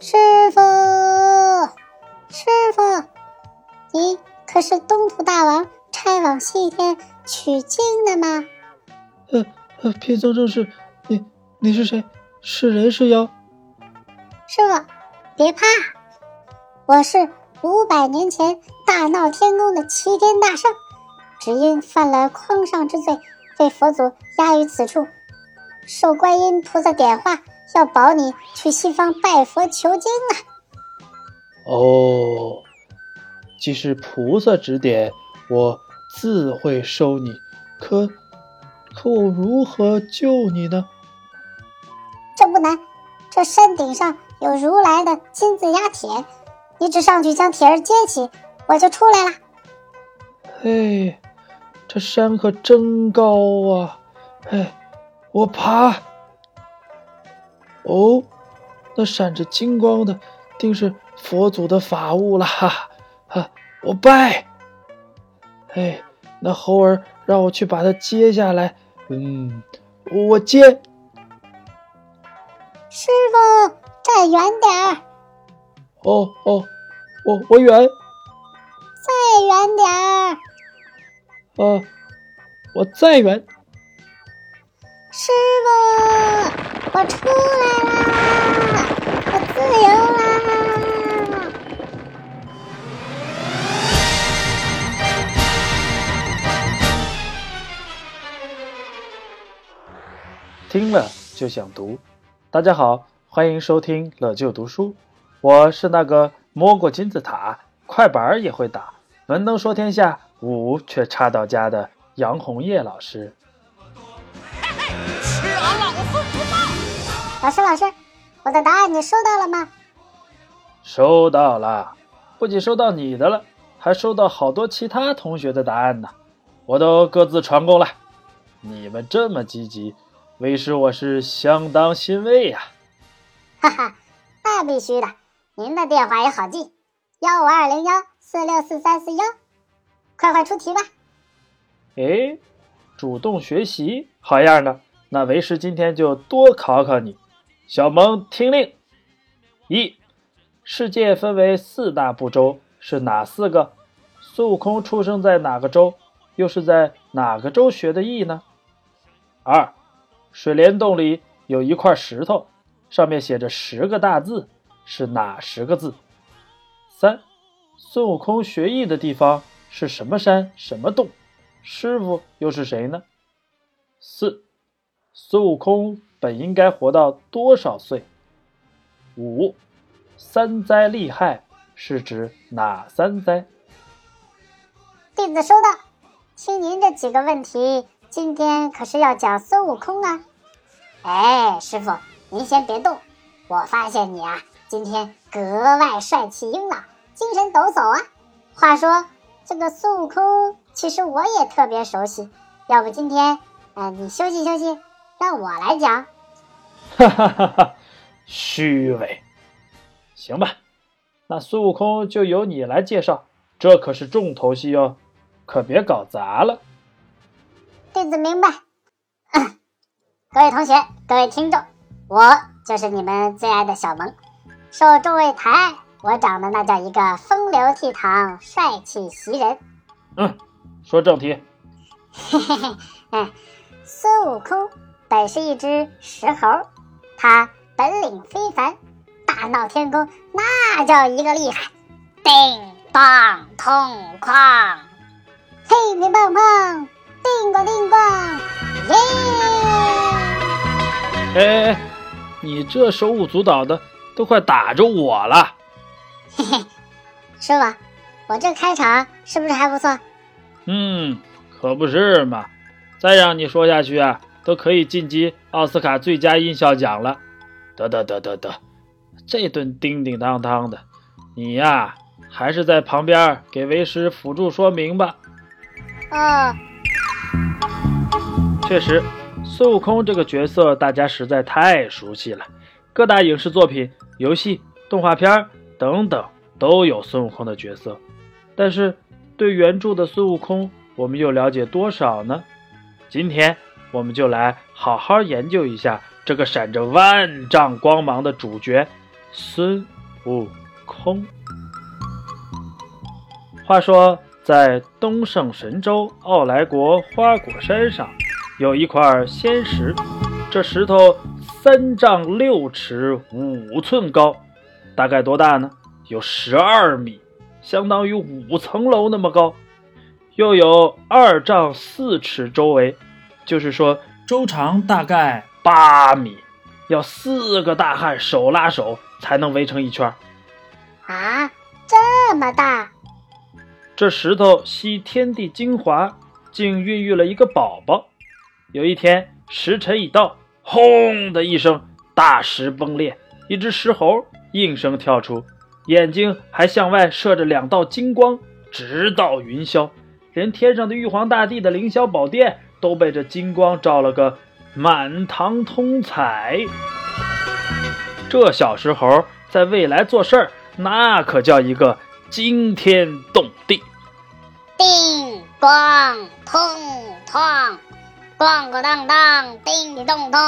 师傅，师傅，你可是东土大王差往西天取经的吗？呃呃，贫僧正是。你你是谁？是人是妖？师傅，别怕，我是五百年前大闹天宫的齐天大圣，只因犯了匡上之罪，被佛祖压于此处，受观音菩萨点化，要保你去西方拜佛求经啊！哦，既是菩萨指点，我自会收你。可可我如何救你呢？这不难，这山顶上。有如来的金字压铁，你只上去将铁儿接起，我就出来了。嘿，这山可真高啊！嘿，我爬。哦，那闪着金光的，定是佛祖的法物了哈！哈，我拜。哎，那猴儿让我去把它接下来。嗯，我接。师傅。再远点儿！哦哦，我我远。再远点儿！啊，我再远。师傅，我出来啦！我自由啦！听了就想读。大家好。欢迎收听乐就读书，我是那个摸过金字塔、快板也会打、文能说天下、武却差到家的杨红叶老师。老师，老师，我的答案你收到了吗？收到了，不仅收到你的了，还收到好多其他同学的答案呢，我都各自传过了。你们这么积极，为师我是相当欣慰呀。哈哈，那必须的。您的电话也好记，幺五二零幺四六四三四幺。快快出题吧。哎，主动学习，好样的！那为师今天就多考考你。小萌听令：一，世界分为四大部洲，是哪四个？孙悟空出生在哪个州？又是在哪个州学的艺呢？二，水帘洞里有一块石头。上面写着十个大字，是哪十个字？三，孙悟空学艺的地方是什么山什么洞？师傅又是谁呢？四，孙悟空本应该活到多少岁？五，三灾厉害是指哪三灾？弟子收到，听您这几个问题，今天可是要讲孙悟空啊！哎，师傅。您先别动，我发现你啊，今天格外帅气英朗，精神抖擞啊。话说这个孙悟空，其实我也特别熟悉，要不今天，呃，你休息休息，让我来讲。哈哈哈哈，虚伪。行吧，那孙悟空就由你来介绍，这可是重头戏哦，可别搞砸了。弟子明白。各位同学，各位听众。我就是你们最爱的小萌，受众位抬爱，我长得那叫一个风流倜傥、帅气袭人。嗯，说正题。嘿嘿嘿，哎，孙悟空本是一只石猴，他本领非凡，大闹天宫那叫一个厉害，叮当痛哐，乒乒乓乓，叮咣叮咣，耶！哎哎。你这手舞足蹈的，都快打着我了。嘿嘿，师傅，我这开场是不是还不错？嗯，可不是嘛。再让你说下去啊，都可以晋级奥斯卡最佳音效奖了。得得得得得，这顿叮叮当当的，你呀，还是在旁边给为师辅助说明吧。啊，确实。孙悟空这个角色，大家实在太熟悉了，各大影视作品、游戏、动画片等等都有孙悟空的角色。但是，对原著的孙悟空，我们又了解多少呢？今天，我们就来好好研究一下这个闪着万丈光芒的主角孙悟空。话说，在东胜神州傲来国花果山上，有一块仙石，这石头三丈六尺五寸高，大概多大呢？有十二米，相当于五层楼那么高，又有二丈四尺周围，就是说周长大概八米，要四个大汉手拉手才能围成一圈。啊，这么大！这石头吸天地精华，竟孕育了一个宝宝。有一天，时辰已到，轰的一声，大石崩裂，一只石猴应声跳出。眼睛还向外射着两道金光，直到云霄，连天上的玉皇大帝的凌霄宝殿都被这金光照了个满堂通彩。这小石猴在未来做事儿，那可叫一个惊天动地。叮咣通通，咣咣当当，叮叮咚咚。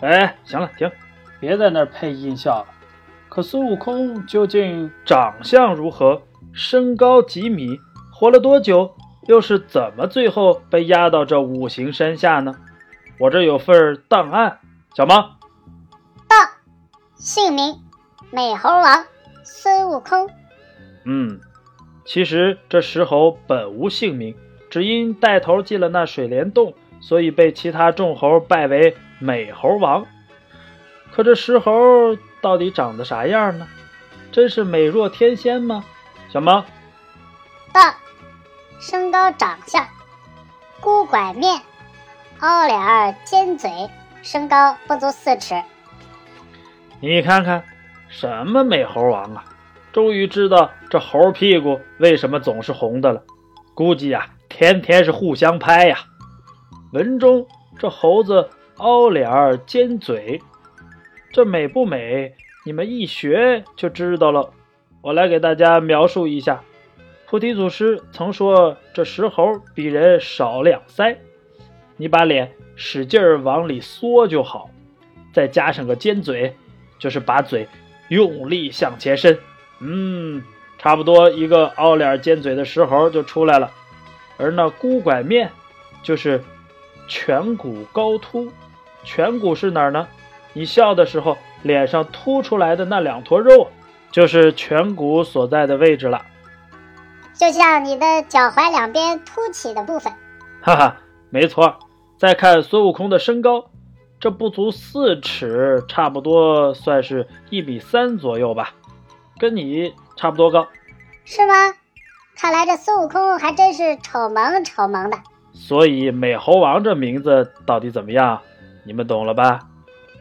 哎，行了，停，别在那儿配音效了。可孙悟空究竟长相如何？身高几米？活了多久？又是怎么最后被压到这五行山下呢？我这有份档案，小猫。到，姓名：美猴王孙悟空。嗯，其实这石猴本无姓名，只因带头进了那水帘洞，所以被其他众猴拜为美猴王。可这石猴……到底长得啥样呢？真是美若天仙吗？小猫，到，身高长相，孤拐面，凹脸儿尖嘴，身高不足四尺。你看看，什么美猴王啊！终于知道这猴屁股为什么总是红的了。估计呀，天天是互相拍呀。文中这猴子凹脸儿尖嘴。这美不美？你们一学就知道了。我来给大家描述一下。菩提祖师曾说：“这石猴比人少两腮，你把脸使劲儿往里缩就好，再加上个尖嘴，就是把嘴用力向前伸。嗯，差不多一个凹脸尖嘴的石猴就出来了。而那孤拐面，就是颧骨高凸。颧骨是哪儿呢？你笑的时候，脸上凸出来的那两坨肉，就是颧骨所在的位置了。就像你的脚踝两边凸起的部分。哈哈，没错。再看孙悟空的身高，这不足四尺，差不多算是一米三左右吧，跟你差不多高。是吗？看来这孙悟空还真是丑萌丑萌的。所以美猴王这名字到底怎么样？你们懂了吧？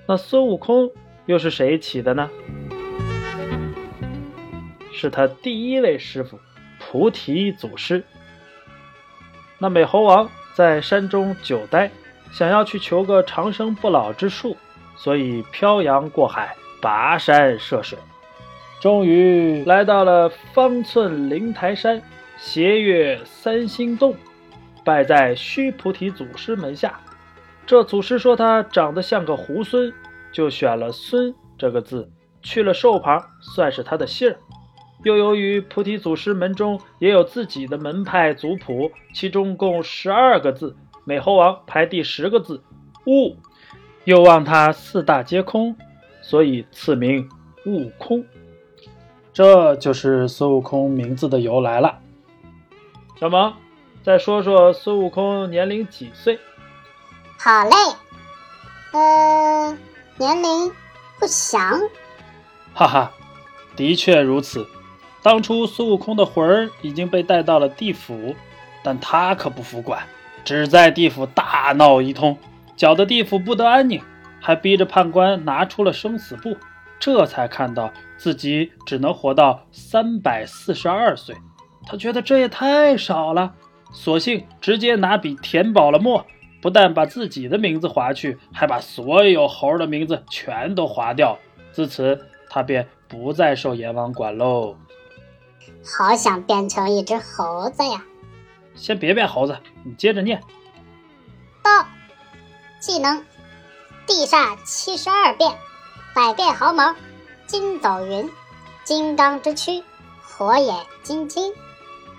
那孙悟空又是谁起的呢？是他第一位师傅菩提祖师。那美猴王在山中久待，想要去求个长生不老之术，所以漂洋过海，跋山涉水，终于来到了方寸灵台山斜月三星洞，拜在须菩提祖师门下。这祖师说他长得像个猢狲，就选了“孙”这个字，去了寿旁，算是他的姓儿。又由于菩提祖师门中也有自己的门派族谱，其中共十二个字，美猴王排第十个字“悟”，又望他四大皆空，所以赐名悟空。这就是孙悟空名字的由来了。小萌，再说说孙悟空年龄几岁？好嘞，呃，年龄不详。哈哈，的确如此。当初孙悟空的魂儿已经被带到了地府，但他可不服管，只在地府大闹一通，搅得地府不得安宁，还逼着判官拿出了生死簿，这才看到自己只能活到三百四十二岁。他觉得这也太少了，索性直接拿笔填饱了墨。不但把自己的名字划去，还把所有猴的名字全都划掉。自此，他便不再受阎王管喽。好想变成一只猴子呀！先别变猴子，你接着念。到，技能：地煞七十二变，百变毫毛，筋斗云，金刚之躯，火眼金睛。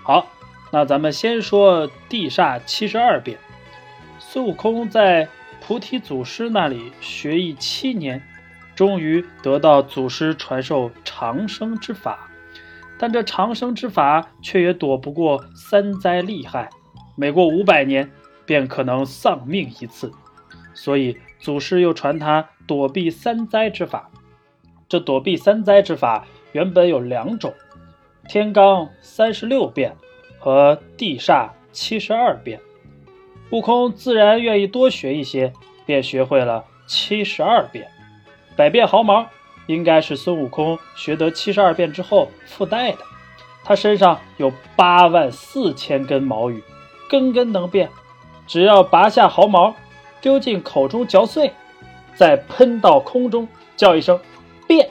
好，那咱们先说地煞七十二变。孙悟空在菩提祖师那里学艺七年，终于得到祖师传授长生之法。但这长生之法却也躲不过三灾厉害，每过五百年便可能丧命一次。所以祖师又传他躲避三灾之法。这躲避三灾之法原本有两种：天罡三十六变和地煞七十二变。悟空自然愿意多学一些，便学会了七十二变。百变毫毛应该是孙悟空学得七十二变之后附带的。他身上有八万四千根毛羽，根根能变，只要拔下毫毛。丢进口中嚼碎，再喷到空中，叫一声“变”，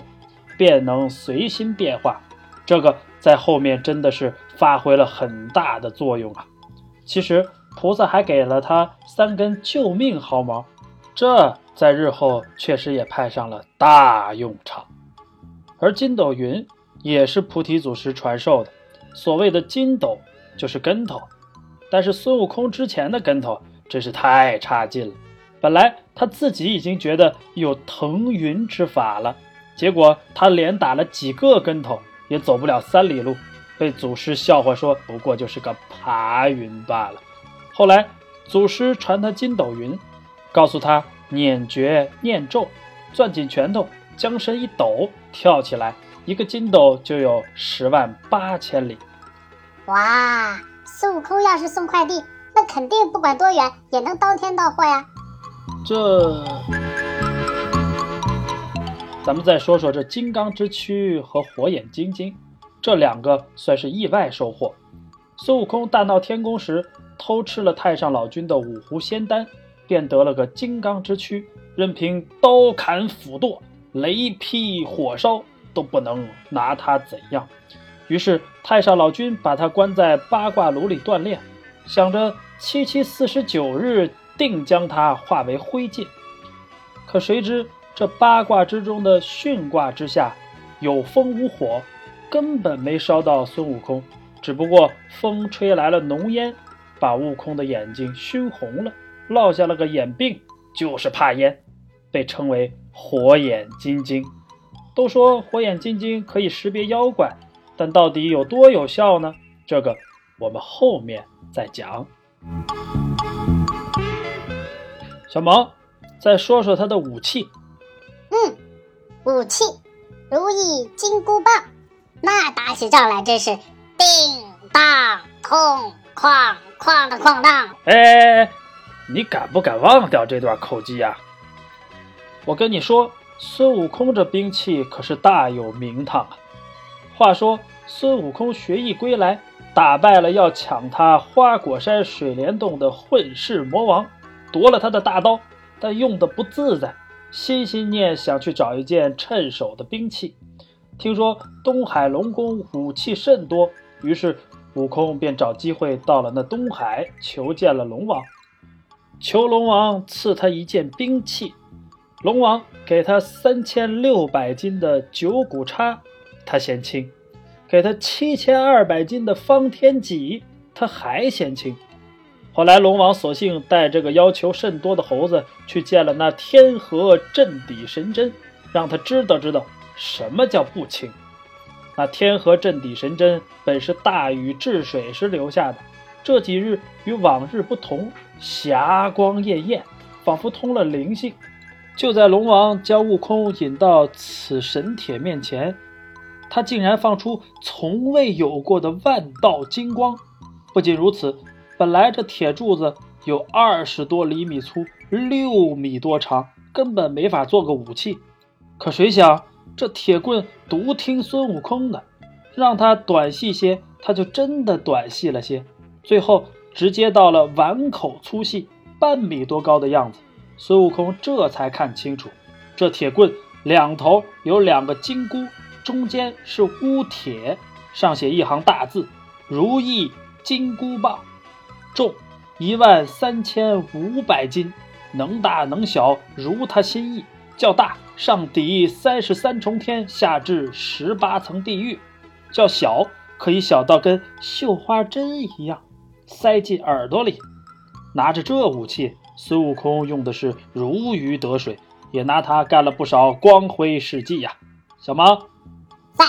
便能随心变化。这个在后面真的是发挥了很大的作用啊！其实菩萨还给了他三根救命毫毛，这在日后确实也派上了大用场。而筋斗云也是菩提祖师传授的，所谓的筋斗就是跟头，但是孙悟空之前的跟头。真是太差劲了！本来他自己已经觉得有腾云之法了，结果他连打了几个跟头，也走不了三里路，被祖师笑话说不过就是个爬云罢了。后来祖师传他筋斗云，告诉他念诀念咒，攥紧拳头，将身一抖，跳起来，一个筋斗就有十万八千里。哇！孙悟空要是送快递。那肯定不管多远也能当天到货呀。这，咱们再说说这金刚之躯和火眼金睛，这两个算是意外收获。孙悟空大闹天宫时偷吃了太上老君的五湖仙丹，便得了个金刚之躯，任凭刀砍斧剁、雷劈火烧都不能拿他怎样。于是太上老君把他关在八卦炉里锻炼，想着。七七四十九日，定将他化为灰烬。可谁知这八卦之中的巽卦之下，有风无火，根本没烧到孙悟空。只不过风吹来了浓烟，把悟空的眼睛熏红了，落下了个眼病，就是怕烟，被称为火眼金睛。都说火眼金睛可以识别妖怪，但到底有多有效呢？这个我们后面再讲。小毛，再说说他的武器。嗯，武器如意金箍棒，那打起仗来真是叮当空哐哐的哐当。哎，你敢不敢忘掉这段口技呀？我跟你说，孙悟空这兵器可是大有名堂啊。话说孙悟空学艺归来。打败了要抢他花果山水帘洞的混世魔王，夺了他的大刀，但用的不自在，心心念想去找一件趁手的兵器。听说东海龙宫武器甚多，于是悟空便找机会到了那东海，求见了龙王，求龙王赐他一件兵器。龙王给他三千六百斤的九股叉，他嫌轻。给他七千二百斤的方天戟，他还嫌轻。后来龙王索性带这个要求甚多的猴子去见了那天河镇底神针，让他知道知道什么叫不轻。那天河镇底神针本是大禹治水时留下的，这几日与往日不同，霞光艳艳，仿佛通了灵性。就在龙王将悟空引到此神铁面前。他竟然放出从未有过的万道金光！不仅如此，本来这铁柱子有二十多厘米粗，六米多长，根本没法做个武器。可谁想，这铁棍独听孙悟空的，让他短细些，他就真的短细了些。最后直接到了碗口粗细，半米多高的样子。孙悟空这才看清楚，这铁棍两头有两个金箍。中间是乌铁，上写一行大字：“如意金箍棒，重一万三千五百斤，能大能小，如他心意。较大上抵三十三重天，下至十八层地狱；较小可以小到跟绣花针一样，塞进耳朵里。拿着这武器，孙悟空用的是如鱼得水，也拿它干了不少光辉事迹呀。小芒，在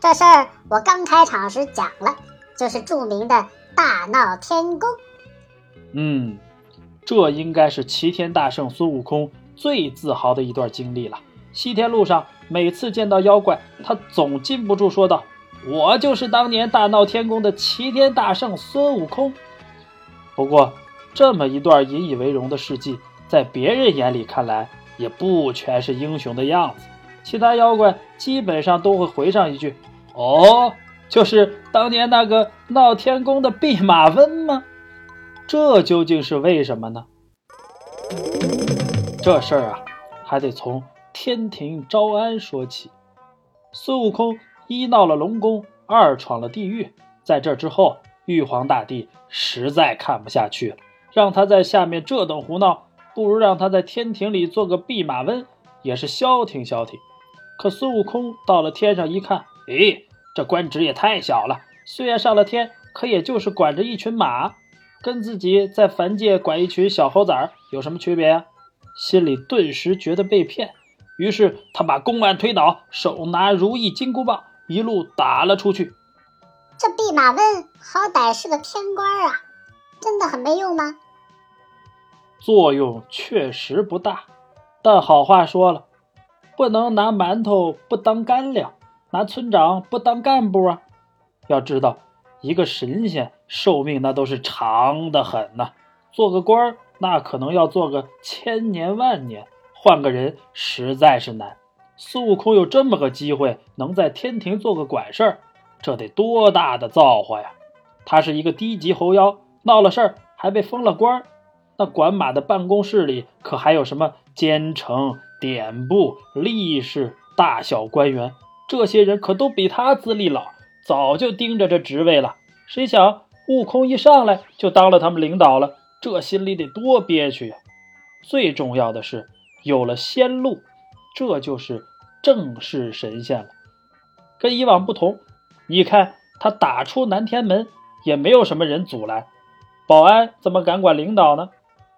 这事儿我刚开场时讲了，就是著名的大闹天宫。嗯，这应该是齐天大圣孙悟空最自豪的一段经历了。西天路上，每次见到妖怪，他总禁不住说道：“我就是当年大闹天宫的齐天大圣孙悟空。”不过，这么一段引以为荣的事迹，在别人眼里看来，也不全是英雄的样子。其他妖怪基本上都会回上一句：“哦，就是当年那个闹天宫的弼马温吗？”这究竟是为什么呢？这事儿啊，还得从天庭招安说起。孙悟空一闹了龙宫，二闯了地狱，在这之后，玉皇大帝实在看不下去了，让他在下面这等胡闹，不如让他在天庭里做个弼马温，也是消停消停。可孙悟空到了天上一看，诶，这官职也太小了，虽然上了天，可也就是管着一群马。跟自己在凡界管一群小猴崽儿有什么区别呀？心里顿时觉得被骗，于是他把公案推倒，手拿如意金箍棒，一路打了出去。这弼马温好歹是个天官啊，真的很没用吗？作用确实不大，但好话说了，不能拿馒头不当干粮，拿村长不当干部啊！要知道。一个神仙寿命那都是长的很呐，做个官儿那可能要做个千年万年，换个人实在是难。孙悟空有这么个机会，能在天庭做个管事儿，这得多大的造化呀！他是一个低级猴妖，闹了事儿还被封了官儿，那管马的办公室里可还有什么监丞、典部、吏士、大小官员，这些人可都比他资历老。早就盯着这职位了，谁想悟空一上来就当了他们领导了，这心里得多憋屈呀！最重要的是有了仙路，这就是正式神仙了。跟以往不同，你看他打出南天门也没有什么人阻拦，保安怎么敢管领导呢？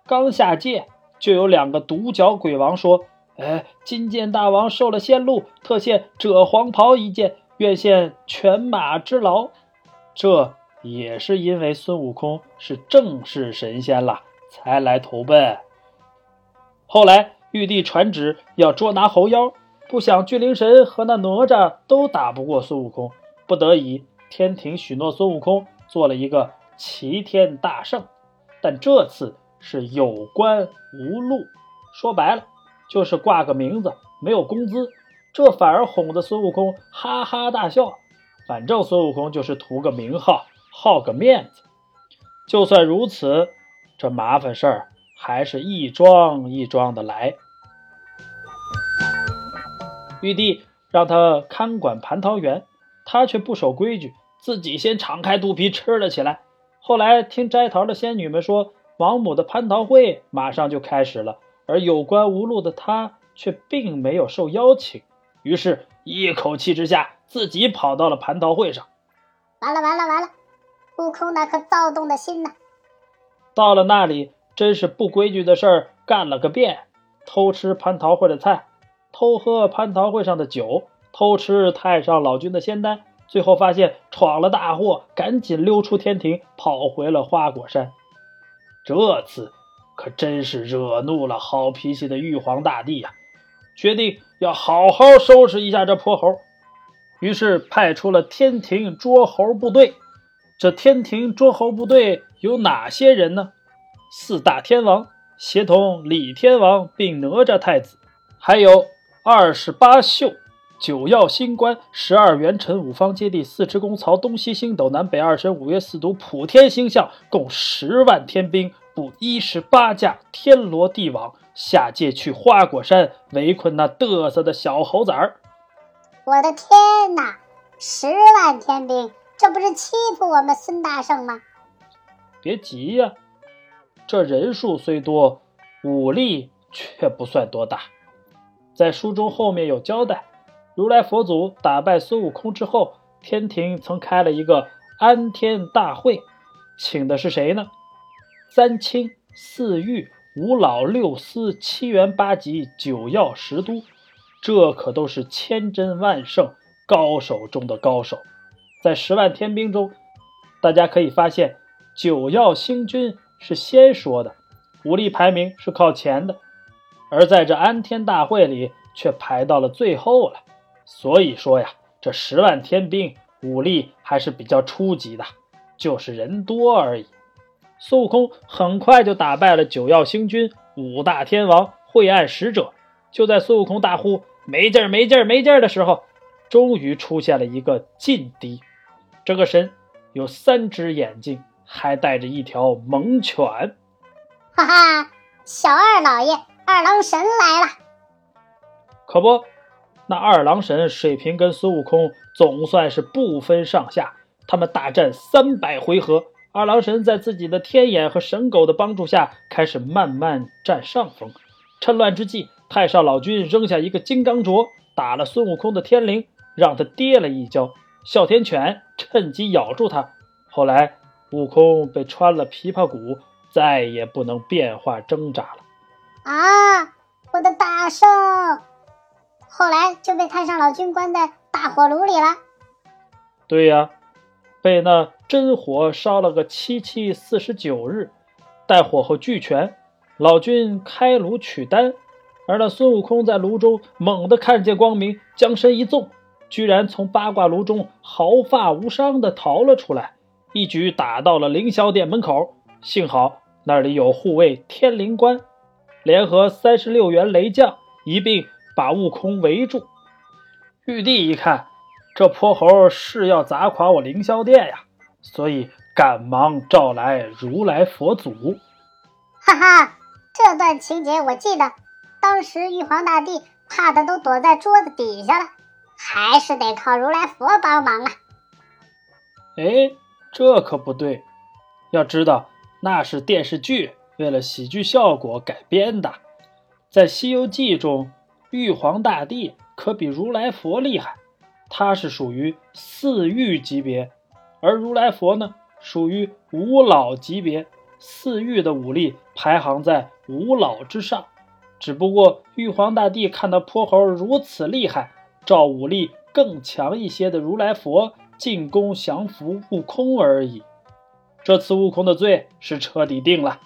刚下界就有两个独角鬼王说：“哎，金剑大王受了仙禄，特献赭黄袍一件。”愿献犬马之劳，这也是因为孙悟空是正式神仙了，才来投奔。后来玉帝传旨要捉拿猴妖，不想巨灵神和那哪吒都打不过孙悟空，不得已天庭许诺孙悟空做了一个齐天大圣，但这次是有官无禄，说白了就是挂个名字，没有工资。这反而哄得孙悟空哈哈大笑。反正孙悟空就是图个名号，好个面子。就算如此，这麻烦事儿还是一桩一桩的来。玉帝让他看管蟠桃园，他却不守规矩，自己先敞开肚皮吃了起来。后来听摘桃的仙女们说，王母的蟠桃会马上就开始了，而有官无禄的他却并没有受邀请。于是，一口气之下，自己跑到了蟠桃会上。完了，完了，完了！悟空那颗躁动的心呢？到了那里，真是不规矩的事儿干了个遍：偷吃蟠桃会的菜，偷喝蟠桃会上的酒，偷吃太上老君的仙丹。最后发现闯了大祸，赶紧溜出天庭，跑回了花果山。这次可真是惹怒了好脾气的玉皇大帝呀！决定要好好收拾一下这泼猴，于是派出了天庭捉猴部队。这天庭捉猴部队有哪些人呢？四大天王协同李天王并哪吒太子，还有二十八宿、九曜星官、十二元辰、五方揭谛、四支公曹、东西星斗、南北二神、五岳四渎、普天星象，共十万天兵，布一十八架天罗地网。下界去花果山围困那嘚瑟的小猴崽儿！我的天哪，十万天兵，这不是欺负我们孙大圣吗？别急呀，这人数虽多，武力却不算多大。在书中后面有交代，如来佛祖打败孙悟空之后，天庭曾开了一个安天大会，请的是谁呢？三清四御五老六司七元八极九曜十都，这可都是千真万圣高手中的高手。在十万天兵中，大家可以发现，九曜星君是先说的，武力排名是靠前的，而在这安天大会里却排到了最后了。所以说呀，这十万天兵武力还是比较初级的，就是人多而已。孙悟空很快就打败了九曜星君、五大天王、晦暗使者。就在孙悟空大呼“没劲儿，没劲儿，没劲儿”的时候，终于出现了一个劲敌。这个神有三只眼睛，还带着一条猛犬。哈哈，小二老爷，二郎神来了！可不，那二郎神水平跟孙悟空总算是不分上下。他们大战三百回合，二郎神在自己的天眼和神狗的帮助下，开始慢慢占上风。趁乱之际，太上老君扔下一个金刚镯，打了孙悟空的天灵，让他跌了一跤。哮天犬趁机咬住他，后来悟空被穿了琵琶骨，再也不能变化挣扎了。啊，我的大圣！后来就被太上老君关在大火炉里了。对呀，被那真火烧了个七七四十九日，待火候俱全，老君开炉取丹，而那孙悟空在炉中猛地看见光明，将身一纵。居然从八卦炉中毫发无伤地逃了出来，一举打到了凌霄殿门口。幸好那里有护卫天灵关，联合三十六员雷将一并把悟空围住。玉帝一看，这泼猴是要砸垮我凌霄殿呀，所以赶忙召来如来佛祖。哈哈，这段情节我记得，当时玉皇大帝怕的都躲在桌子底下了。还是得靠如来佛帮忙啊！哎，这可不对。要知道，那是电视剧，为了喜剧效果改编的。在《西游记》中，玉皇大帝可比如来佛厉害，他是属于四御级别，而如来佛呢，属于五老级别。四御的武力排行在五老之上。只不过玉皇大帝看到泼猴如此厉害。召武力更强一些的如来佛进宫降服悟空而已。这次悟空的罪是彻底定了：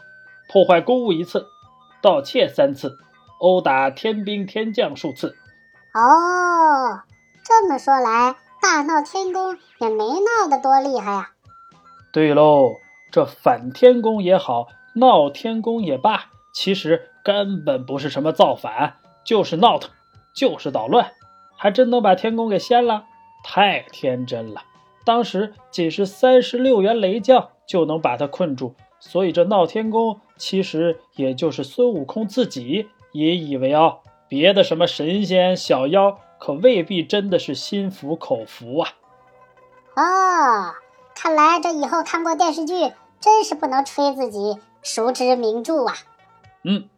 破坏公物一次，盗窃三次，殴打天兵天将数次。哦，这么说来，大闹天宫也没闹得多厉害呀。对喽，这反天宫也好，闹天宫也罢，其实根本不是什么造反，就是闹腾，就是捣乱。还真能把天宫给掀了，太天真了！当时仅是三十六员雷将就能把他困住，所以这闹天宫其实也就是孙悟空自己也以为傲。别的什么神仙小妖，可未必真的是心服口服啊！哦，看来这以后看过电视剧，真是不能吹自己熟知名著啊！嗯，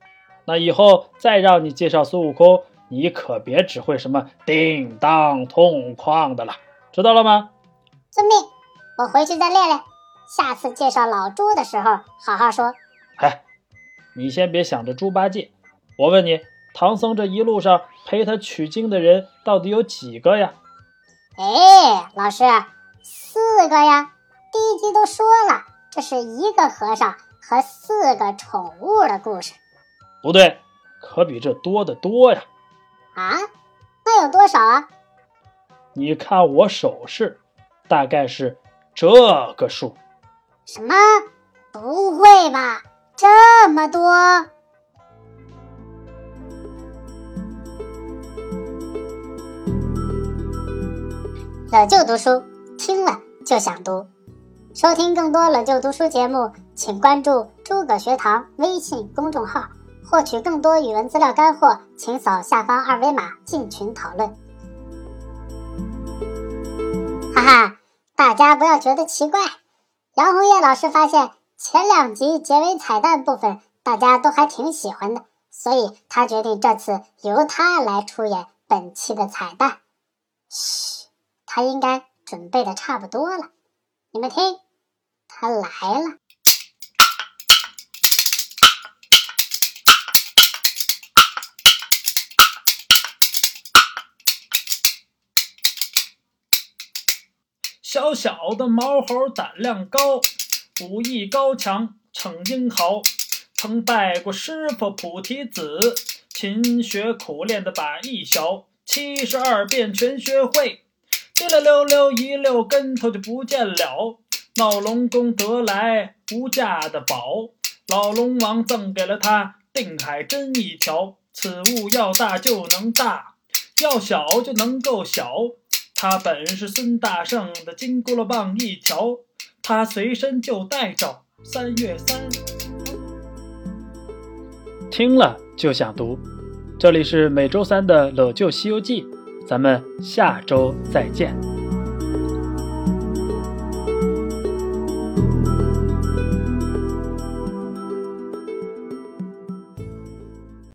那以后再让你介绍孙悟空。你可别只会什么叮当痛哐的了，知道了吗？遵命，我回去再练练。下次介绍老猪的时候，好好说。嗨，你先别想着猪八戒，我问你，唐僧这一路上陪他取经的人到底有几个呀？哎，老师，四个呀。第一集都说了，这是一个和尚和四个宠物的故事。不对，可比这多得多呀。啊，那有多少啊？你看我手势，大概是这个数。什么？不会吧？这么多？冷就读书，听了就想读。收听更多冷就读书节目，请关注“诸葛学堂”微信公众号。获取更多语文资料干货，请扫下方二维码进群讨论。哈哈，大家不要觉得奇怪，杨红叶老师发现前两集结尾彩蛋部分大家都还挺喜欢的，所以他决定这次由他来出演本期的彩蛋。嘘，他应该准备的差不多了。你们听，他来了。小小的毛猴胆量高，武艺高强逞英豪，曾拜过师傅菩提子，勤学苦练的把一小，七十二变全学会，滴了溜溜一溜跟头就不见了。闹龙宫得来无价的宝，老龙王赠给了他定海针一条，此物要大就能大，要小就能够小。他本是孙大圣的金箍棒一条，他随身就带着三月三。听了就想读，这里是每周三的《老旧西游记》，咱们下周再见。